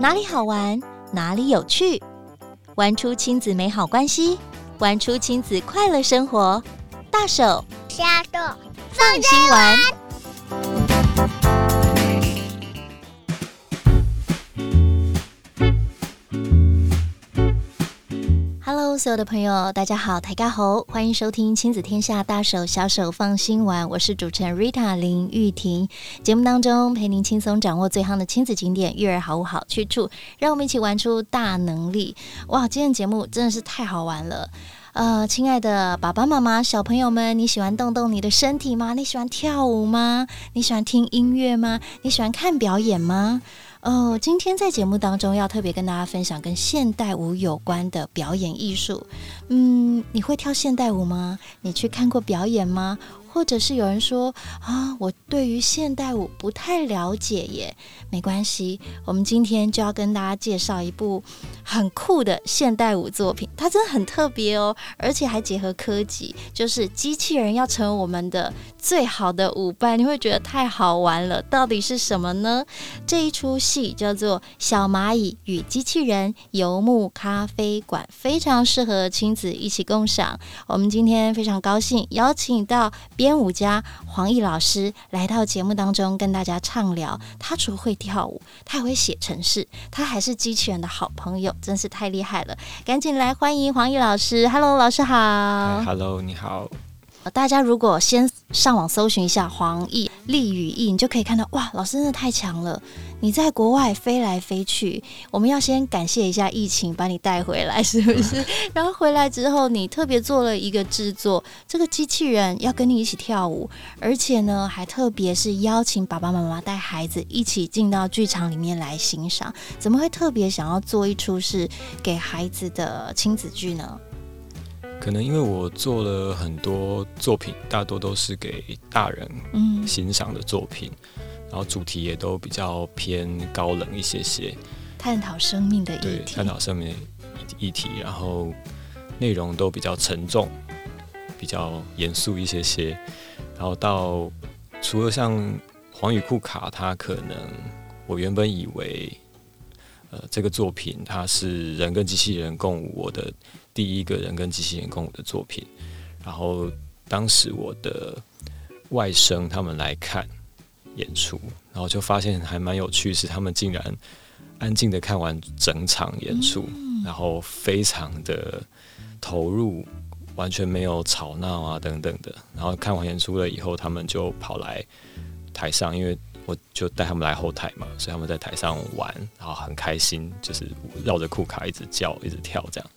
哪里好玩，哪里有趣，玩出亲子美好关系，玩出亲子快乐生活。大手加豆放心玩。所有的朋友，大家好，台家好，欢迎收听亲子天下大手小手放心玩，我是主持人 Rita 林玉婷。节目当中陪您轻松掌握最夯的亲子景点、育儿好物好去处，让我们一起玩出大能力。哇，今天节目真的是太好玩了。呃，亲爱的爸爸妈妈、小朋友们，你喜欢动动你的身体吗？你喜欢跳舞吗？你喜欢听音乐吗？你喜欢看表演吗？哦，今天在节目当中要特别跟大家分享跟现代舞有关的表演艺术。嗯，你会跳现代舞吗？你去看过表演吗？或者是有人说啊，我对于现代舞不太了解耶。没关系，我们今天就要跟大家介绍一部很酷的现代舞作品，它真的很特别哦，而且还结合科技，就是机器人要成为我们的最好的舞伴，你会觉得太好玩了。到底是什么呢？这一出戏叫做《小蚂蚁与机器人游牧咖啡馆》，非常适合亲子一起共赏。我们今天非常高兴邀请到编舞家黄奕老师来到节目当中，跟大家畅聊。他除会跳舞，他还会写程式，他还是机器人的好朋友，真是太厉害了！赶紧来欢迎黄奕老师。Hello，老师好。Hello，你好。大家如果先上网搜寻一下黄奕立与翼，你就可以看到哇，老师真的太强了！你在国外飞来飞去，我们要先感谢一下疫情把你带回来，是不是？然后回来之后，你特别做了一个制作，这个机器人要跟你一起跳舞，而且呢，还特别是邀请爸爸妈妈带孩子一起进到剧场里面来欣赏。怎么会特别想要做一出是给孩子的亲子剧呢？可能因为我做了很多作品，大多都是给大人欣赏的作品，嗯，然后主题也都比较偏高冷一些些，探讨生命的议题，对，探讨生命的议题，然后内容都比较沉重，比较严肃一些些。然后到除了像黄宇库卡，他可能我原本以为，呃，这个作品它是人跟机器人共舞，我的。第一个人跟机器人共舞的作品，然后当时我的外甥他们来看演出，然后就发现还蛮有趣，是他们竟然安静的看完整场演出，然后非常的投入，完全没有吵闹啊等等的。然后看完演出了以后，他们就跑来台上，因为我就带他们来后台嘛，所以他们在台上玩，然后很开心，就是绕着库卡一直叫，一直跳这样。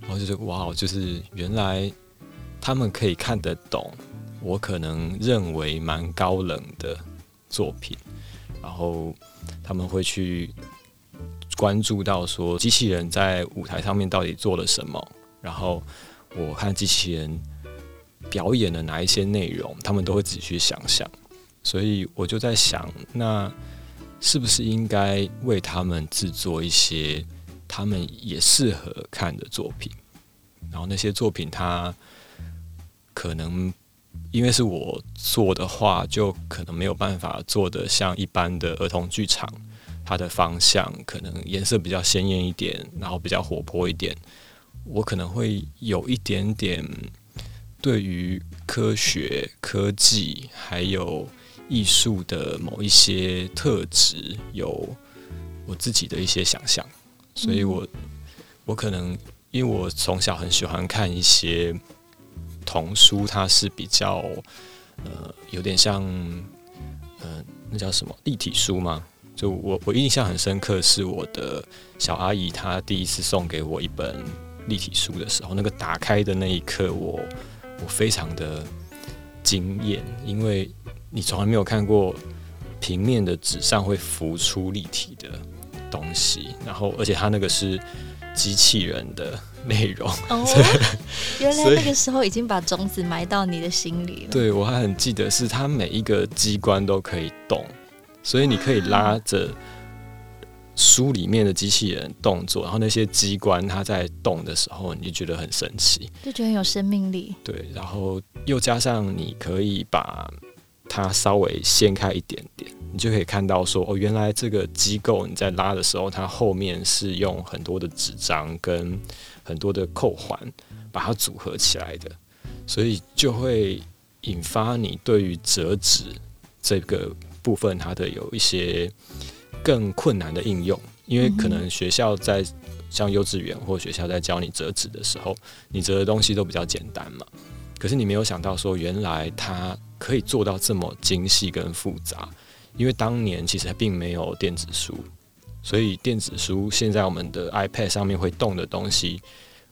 然后就觉得哇，就是原来他们可以看得懂我可能认为蛮高冷的作品，然后他们会去关注到说机器人在舞台上面到底做了什么，然后我看机器人表演的哪一些内容，他们都会仔细去想。所以我就在想，那是不是应该为他们制作一些他们也适合看的作品？然后那些作品，它可能因为是我做的话，就可能没有办法做得像一般的儿童剧场，它的方向可能颜色比较鲜艳一点，然后比较活泼一点。我可能会有一点点对于科学、科技还有艺术的某一些特质有我自己的一些想象，所以我我可能。因为我从小很喜欢看一些童书，它是比较呃有点像呃那叫什么立体书吗？就我我印象很深刻，是我的小阿姨她第一次送给我一本立体书的时候，那个打开的那一刻我，我我非常的惊艳，因为你从来没有看过平面的纸上会浮出立体的东西，然后而且它那个是。机器人的内容哦，原来那个时候已经把种子埋到你的心里了。对，我还很记得，是它每一个机关都可以动，所以你可以拉着书里面的机器人动作，然后那些机关它在动的时候，你就觉得很神奇，就觉得很有生命力。对，然后又加上你可以把它稍微掀开一点点，你就可以看到说，哦，原来这个机构你在拉的时候，它后面是用很多的纸张跟很多的扣环把它组合起来的，所以就会引发你对于折纸这个部分它的有一些更困难的应用，因为可能学校在像幼稚园或学校在教你折纸的时候，你折的东西都比较简单嘛。可是你没有想到说，原来它可以做到这么精细跟复杂，因为当年其实并没有电子书，所以电子书现在我们的 iPad 上面会动的东西，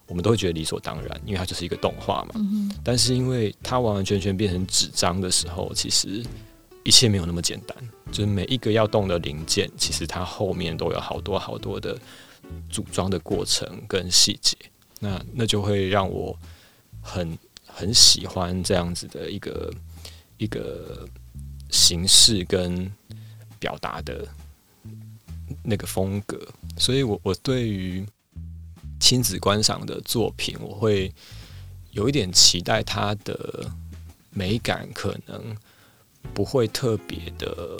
我们都会觉得理所当然，因为它就是一个动画嘛。但是因为它完完全全变成纸张的时候，其实一切没有那么简单，就是每一个要动的零件，其实它后面都有好多好多的组装的过程跟细节，那那就会让我很。很喜欢这样子的一个一个形式跟表达的那个风格，所以我我对于亲子观赏的作品，我会有一点期待它的美感可能不会特别的，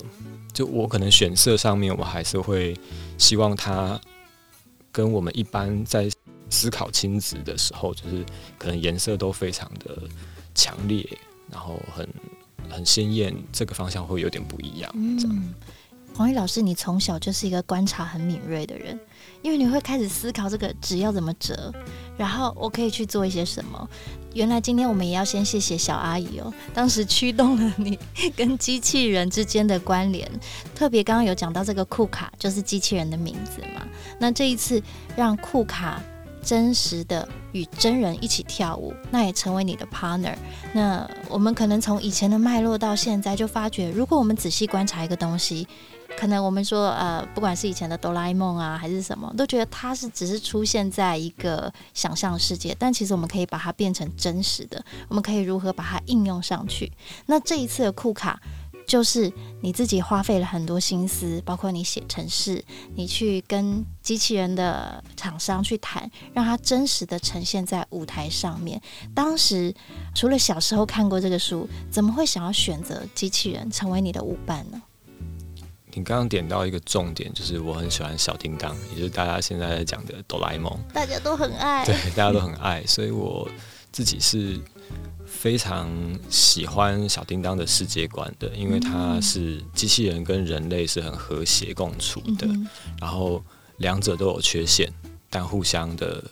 就我可能选色上面，我还是会希望它跟我们一般在。思考亲子的时候，就是可能颜色都非常的强烈，然后很很鲜艳，这个方向会有点不一样。嗯，黄玉老师，你从小就是一个观察很敏锐的人，因为你会开始思考这个纸要怎么折，然后我可以去做一些什么。原来今天我们也要先谢谢小阿姨哦，当时驱动了你跟机器人之间的关联。特别刚刚有讲到这个库卡，就是机器人的名字嘛。那这一次让库卡。真实的与真人一起跳舞，那也成为你的 partner。那我们可能从以前的脉络到现在，就发觉，如果我们仔细观察一个东西，可能我们说，呃，不管是以前的哆啦 A 梦啊，还是什么，都觉得它是只是出现在一个想象世界。但其实我们可以把它变成真实的，我们可以如何把它应用上去？那这一次的库卡。就是你自己花费了很多心思，包括你写程式，你去跟机器人的厂商去谈，让它真实的呈现在舞台上面。当时除了小时候看过这个书，怎么会想要选择机器人成为你的舞伴呢？你刚刚点到一个重点，就是我很喜欢小叮当，也就是大家现在在讲的哆啦 A 梦，大家都很爱，对，大家都很爱，所以我自己是。非常喜欢小叮当的世界观的，因为它是机器人跟人类是很和谐共处的，嗯、然后两者都有缺陷，但互相的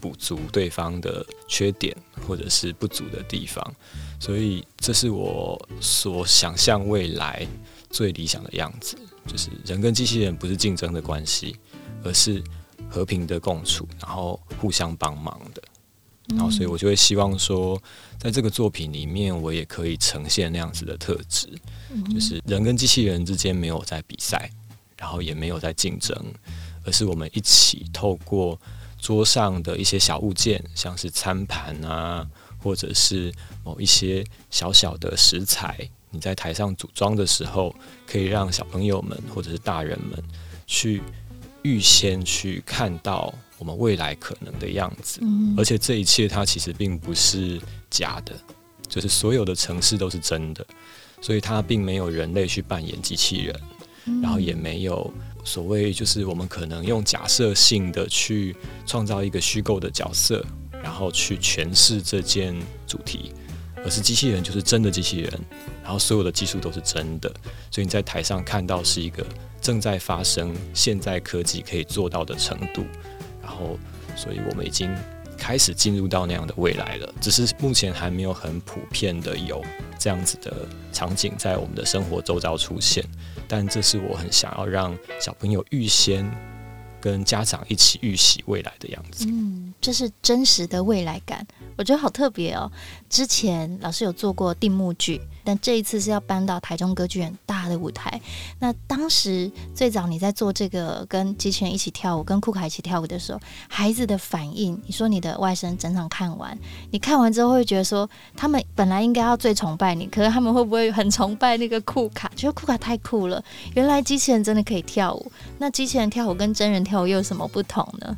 补足对方的缺点或者是不足的地方，所以这是我所想象未来最理想的样子，就是人跟机器人不是竞争的关系，而是和平的共处，然后互相帮忙的。然后，所以我就会希望说，在这个作品里面，我也可以呈现那样子的特质，就是人跟机器人之间没有在比赛，然后也没有在竞争，而是我们一起透过桌上的一些小物件，像是餐盘啊，或者是某一些小小的食材，你在台上组装的时候，可以让小朋友们或者是大人们去预先去看到。我们未来可能的样子，而且这一切它其实并不是假的，就是所有的城市都是真的，所以它并没有人类去扮演机器人，然后也没有所谓就是我们可能用假设性的去创造一个虚构的角色，然后去诠释这件主题，而是机器人就是真的机器人，然后所有的技术都是真的，所以你在台上看到是一个正在发生，现在科技可以做到的程度。然后，所以我们已经开始进入到那样的未来了，只是目前还没有很普遍的有这样子的场景在我们的生活周遭出现。但这是我很想要让小朋友预先跟家长一起预习未来的样子。嗯，这是真实的未来感，我觉得好特别哦。之前老师有做过定目剧。但这一次是要搬到台中歌剧院大的舞台。那当时最早你在做这个跟机器人一起跳舞，跟库卡一起跳舞的时候，孩子的反应，你说你的外甥整场看完，你看完之后会觉得说，他们本来应该要最崇拜你，可是他们会不会很崇拜那个库卡？觉得库卡太酷了，原来机器人真的可以跳舞。那机器人跳舞跟真人跳舞又有什么不同呢？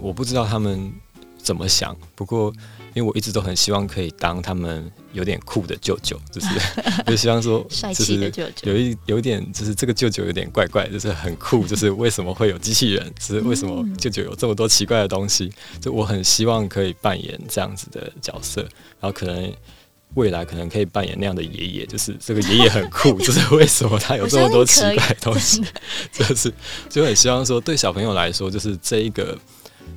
我不知道他们怎么想，不过。因为我一直都很希望可以当他们有点酷的舅舅，就是 就希望说，帅气的舅舅，有一有一点就是这个舅舅有点怪怪，就是很酷，就是为什么会有机器人，就是为什么舅舅有这么多奇怪的东西，就我很希望可以扮演这样子的角色，然后可能。未来可能可以扮演那样的爷爷，就是这个爷爷很酷，就是为什么他有这么多奇怪的东西，就是就很希望说，对小朋友来说，就是这一个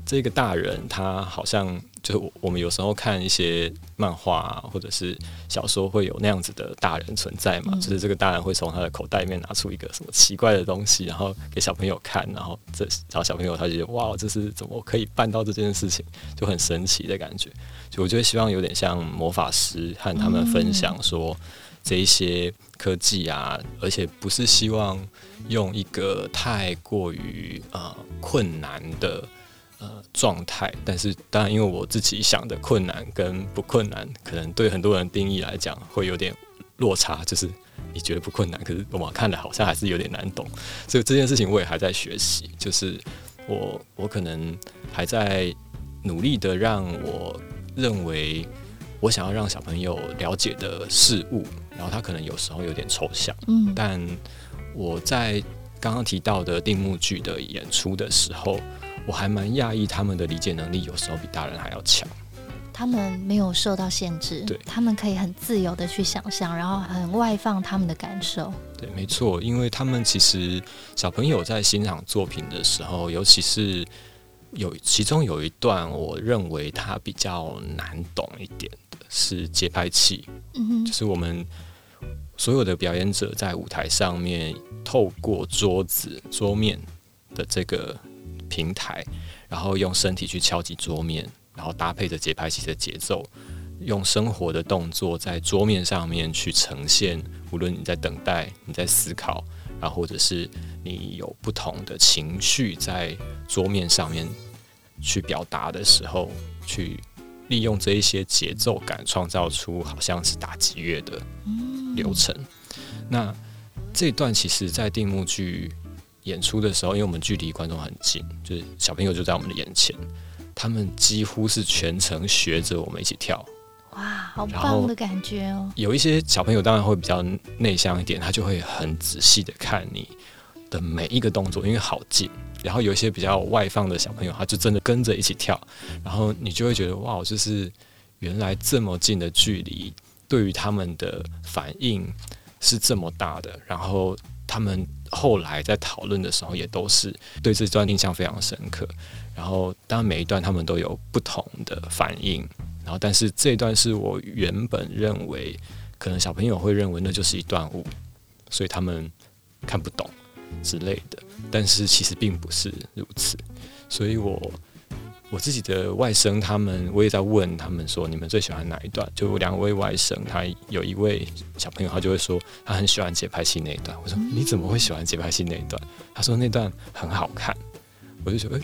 这个大人，他好像就是我们有时候看一些漫画啊，或者是小说，会有那样子的大人存在嘛，就是这个大人会从他的口袋里面拿出一个什么奇怪的东西，然后给小朋友看，然后这然后小朋友他就觉得哇，这是怎么可以办到这件事情，就很神奇的感觉。就我就会希望有点像魔法师和他们分享说这一些科技啊，而且不是希望用一个太过于呃困难的呃状态，但是当然因为我自己想的困难跟不困难，可能对很多人定义来讲会有点落差，就是你觉得不困难，可是我看来好像还是有点难懂，所以这件事情我也还在学习，就是我我可能还在努力的让我。认为我想要让小朋友了解的事物，然后他可能有时候有点抽象，嗯，但我在刚刚提到的定目剧的演出的时候，我还蛮讶异他们的理解能力有时候比大人还要强。他们没有受到限制，对，他们可以很自由的去想象，然后很外放他们的感受。对，没错，因为他们其实小朋友在欣赏作品的时候，尤其是。有其中有一段，我认为它比较难懂一点的是节拍器，嗯哼，就是我们所有的表演者在舞台上面，透过桌子桌面的这个平台，然后用身体去敲击桌面，然后搭配着节拍器的节奏，用生活的动作在桌面上面去呈现，无论你在等待，你在思考，然后或者是你有不同的情绪在桌面上面。去表达的时候，去利用这一些节奏感，创造出好像是打击乐的流程。那这段其实，在定目剧演出的时候，因为我们距离观众很近，就是小朋友就在我们的眼前，他们几乎是全程学着我们一起跳。哇，好棒的感觉哦！有一些小朋友当然会比较内向一点，他就会很仔细的看你的每一个动作，因为好近。然后有一些比较外放的小朋友，他就真的跟着一起跳，然后你就会觉得哇，就是原来这么近的距离，对于他们的反应是这么大的。然后他们后来在讨论的时候，也都是对这段印象非常深刻。然后当然每一段他们都有不同的反应，然后但是这一段是我原本认为可能小朋友会认为那就是一段舞，所以他们看不懂之类的。但是其实并不是如此，所以我我自己的外甥他们，我也在问他们说，你们最喜欢哪一段？就两位外甥，他有一位小朋友，他就会说他很喜欢节拍器那一段。我说你怎么会喜欢节拍器那一段？他说那段很好看。我就觉得，欸，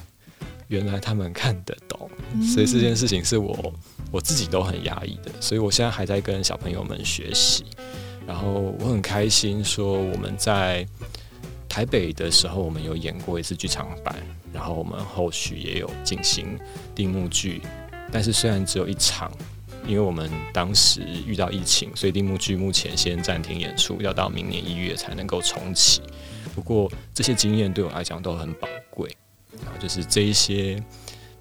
原来他们看得懂，所以这件事情是我我自己都很压抑的，所以我现在还在跟小朋友们学习，然后我很开心说我们在。台北的时候，我们有演过一次剧场版，然后我们后续也有进行定目剧，但是虽然只有一场，因为我们当时遇到疫情，所以定目剧目前先暂停演出，要到明年一月才能够重启。不过这些经验对我来讲都很宝贵，然后就是这一些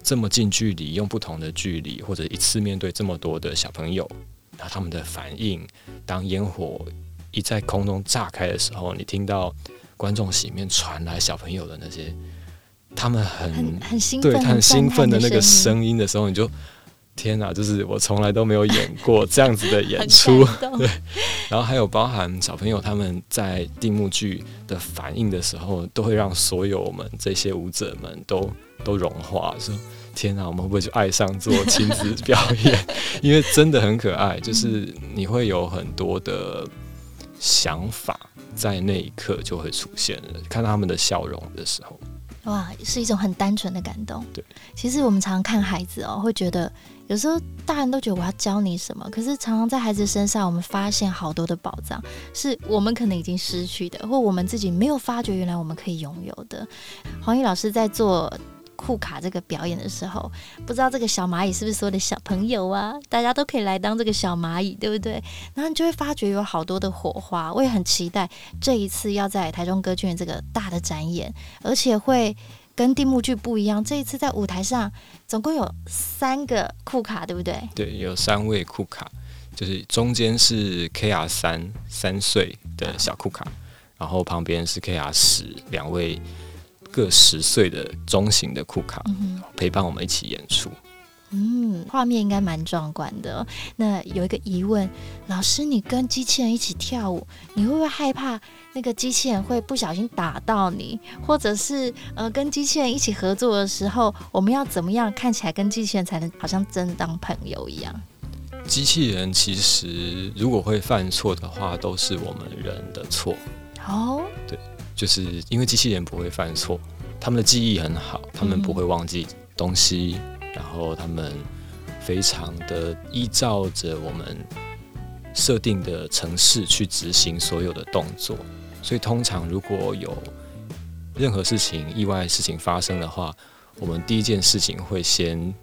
这么近距离，用不同的距离，或者一次面对这么多的小朋友，然后他们的反应，当烟火一在空中炸开的时候，你听到。观众席里面传来小朋友的那些，他们很很，很兴奋，对，他很兴奋的那个声音的时候，你就天哪！就是我从来都没有演过这样子的演出，对。然后还有包含小朋友他们在定目剧的反应的时候，都会让所有我们这些舞者们都都融化，说天哪！我们会不会就爱上做亲子表演？因为真的很可爱，就是你会有很多的想法。在那一刻就会出现了，看到他们的笑容的时候，哇，是一种很单纯的感动。对，其实我们常常看孩子哦，会觉得有时候大人都觉得我要教你什么，可是常常在孩子身上，我们发现好多的宝藏，是我们可能已经失去的，或我们自己没有发觉，原来我们可以拥有的。黄奕老师在做库卡这个表演的时候，不知道这个小蚂蚁是不是所有的小朋友啊？大家都可以来当这个小蚂蚁，对不对？然后你就会发觉有好多的火花。我也很期待这一次要在台中歌剧院这个大的展演，而且会跟地幕剧不一样。这一次在舞台上总共有三个库卡，对不对？对，有三位库卡，就是中间是 KR 三三岁的小库卡。然后旁边是 KR 十两位各十岁的中型的库卡，嗯、陪伴我们一起演出。嗯，画面应该蛮壮观的。那有一个疑问，老师，你跟机器人一起跳舞，你会不会害怕那个机器人会不小心打到你？或者是呃，跟机器人一起合作的时候，我们要怎么样看起来跟机器人才能好像真当朋友一样？机器人其实如果会犯错的话，都是我们人的错。哦，oh? 对，就是因为机器人不会犯错，他们的记忆很好，他们不会忘记东西，嗯、然后他们非常的依照着我们设定的程式去执行所有的动作，所以通常如果有任何事情、意外事情发生的话，我们第一件事情会先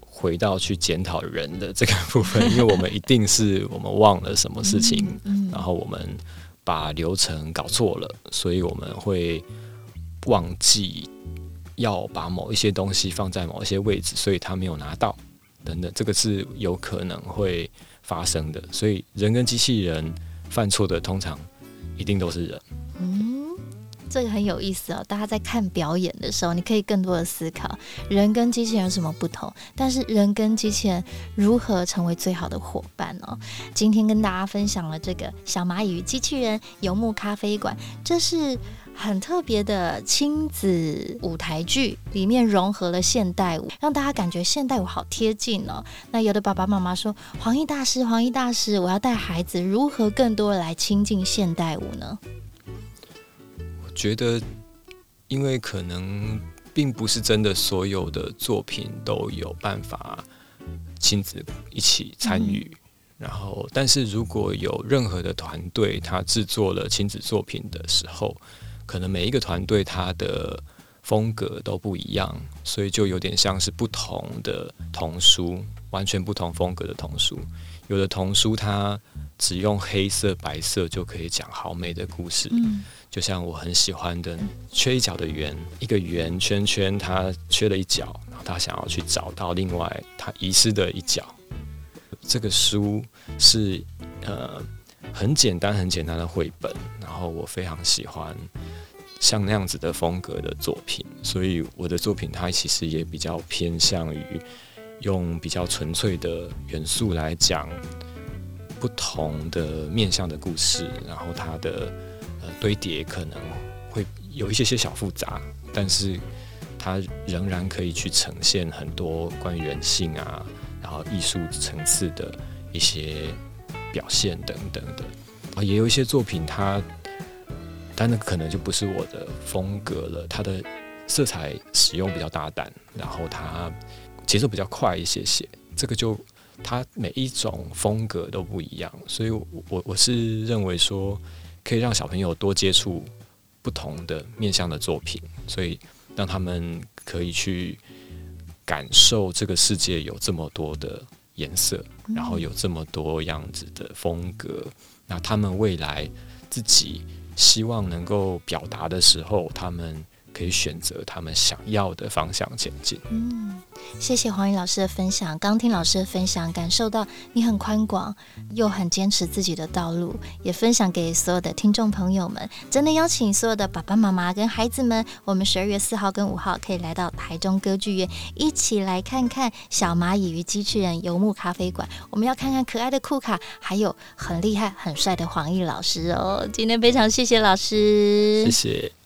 回到去检讨人的这个部分，因为我们一定是我们忘了什么事情，嗯嗯、然后我们。把流程搞错了，所以我们会忘记要把某一些东西放在某一些位置，所以他没有拿到等等，这个是有可能会发生的。所以人跟机器人犯错的，通常一定都是人。这个很有意思哦，大家在看表演的时候，你可以更多的思考人跟机器人有什么不同，但是人跟机器人如何成为最好的伙伴哦。今天跟大家分享了这个《小蚂蚁与机器人游牧咖啡馆》，这是很特别的亲子舞台剧，里面融合了现代舞，让大家感觉现代舞好贴近哦。那有的爸爸妈妈说：“黄奕大师，黄奕大师，我要带孩子如何更多来亲近现代舞呢？”觉得，因为可能并不是真的所有的作品都有办法亲子一起参与，嗯、然后，但是如果有任何的团队他制作了亲子作品的时候，可能每一个团队他的风格都不一样，所以就有点像是不同的童书，完全不同风格的童书。有的童书它只用黑色、白色就可以讲好美的故事。嗯就像我很喜欢的缺一角的圆，一个圆圈圈，它缺了一角，然后他想要去找到另外他遗失的一角。这个书是呃很简单很简单的绘本，然后我非常喜欢像那样子的风格的作品，所以我的作品它其实也比较偏向于用比较纯粹的元素来讲不同的面向的故事，然后它的。堆叠可能会有一些些小复杂，但是它仍然可以去呈现很多关于人性啊，然后艺术层次的一些表现等等的。啊，也有一些作品它，但那可能就不是我的风格了。它的色彩使用比较大胆，然后它节奏比较快一些些。这个就它每一种风格都不一样，所以我我是认为说。可以让小朋友多接触不同的面向的作品，所以让他们可以去感受这个世界有这么多的颜色，然后有这么多样子的风格。那他们未来自己希望能够表达的时候，他们。可以选择他们想要的方向前进。嗯，谢谢黄奕老师的分享。刚听老师的分享，感受到你很宽广，又很坚持自己的道路，也分享给所有的听众朋友们。真的邀请所有的爸爸妈妈跟孩子们，我们十二月四号跟五号可以来到台中歌剧院，一起来看看《小蚂蚁与机器人游牧咖啡馆》。我们要看看可爱的库卡，还有很厉害、很帅的黄奕老师哦。今天非常谢谢老师，谢谢。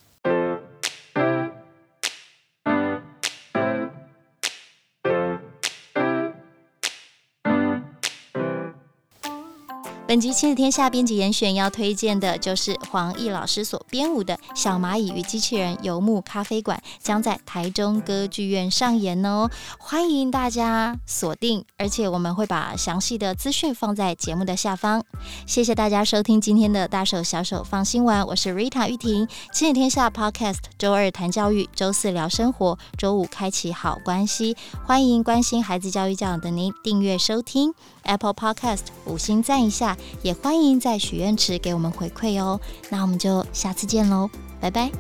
本集亲子天下编辑严选要推荐的就是黄奕老师所编舞的《小蚂蚁与机器人游牧咖啡馆》，将在台中歌剧院上演哦，欢迎大家锁定，而且我们会把详细的资讯放在节目的下方。谢谢大家收听今天的大手小手放心玩，我是 Rita 玉婷，亲子天下 Podcast，周二谈教育，周四聊生活，周五开启好关系，欢迎关心孩子教育教养的您订阅收听。Apple Podcast，五星赞一下。也欢迎在许愿池给我们回馈哦，那我们就下次见喽，拜拜。